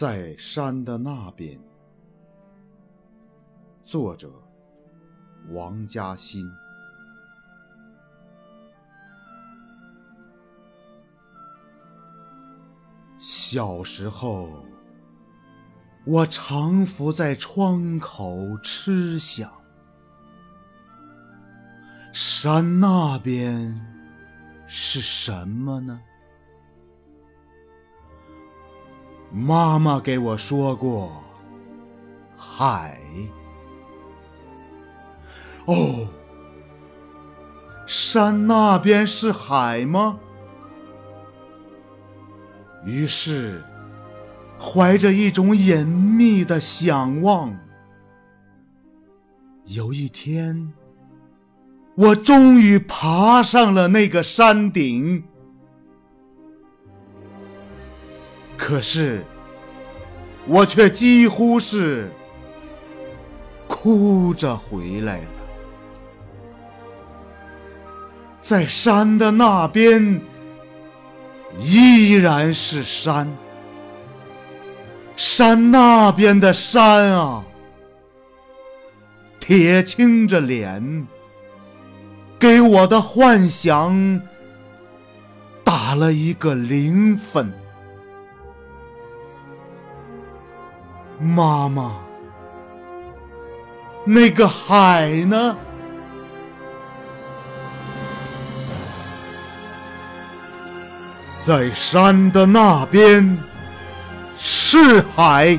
在山的那边，作者王嘉欣。小时候，我常伏在窗口痴想：山那边是什么呢？妈妈给我说过，海。哦，山那边是海吗？于是，怀着一种隐秘的想望，有一天，我终于爬上了那个山顶。可是，我却几乎是哭着回来了。在山的那边，依然是山。山那边的山啊，铁青着脸，给我的幻想打了一个零分。妈妈，那个海呢？在山的那边是海，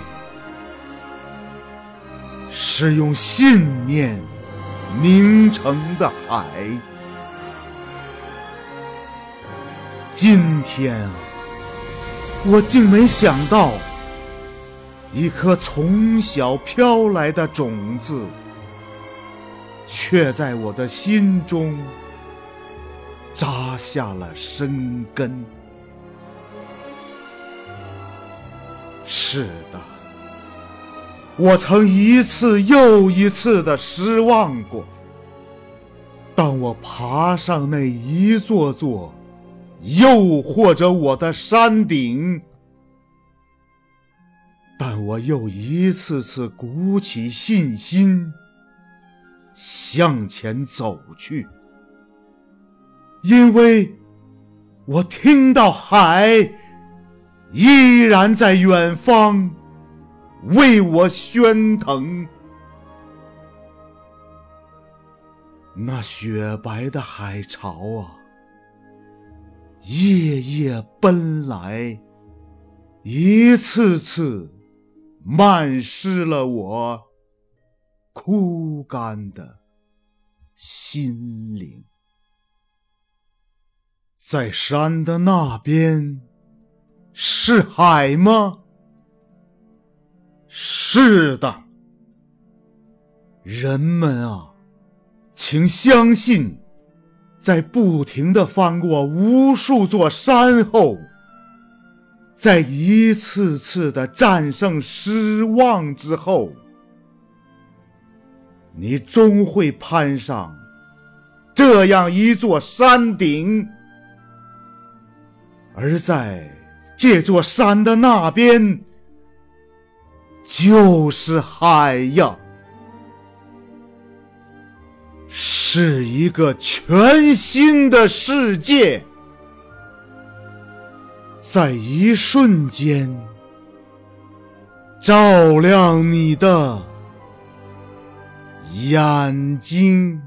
是用信念凝成的海。今天啊，我竟没想到。一颗从小飘来的种子，却在我的心中扎下了深根。是的，我曾一次又一次的失望过。当我爬上那一座座诱惑着我的山顶。但我又一次次鼓起信心向前走去，因为我听到海依然在远方为我喧腾。那雪白的海潮啊，夜夜奔来，一次次。漫湿了我枯干的心灵，在山的那边是海吗？是的，人们啊，请相信，在不停的翻过无数座山后。在一次次的战胜失望之后，你终会攀上这样一座山顶，而在这座山的那边，就是海呀，是一个全新的世界。在一瞬间，照亮你的眼睛。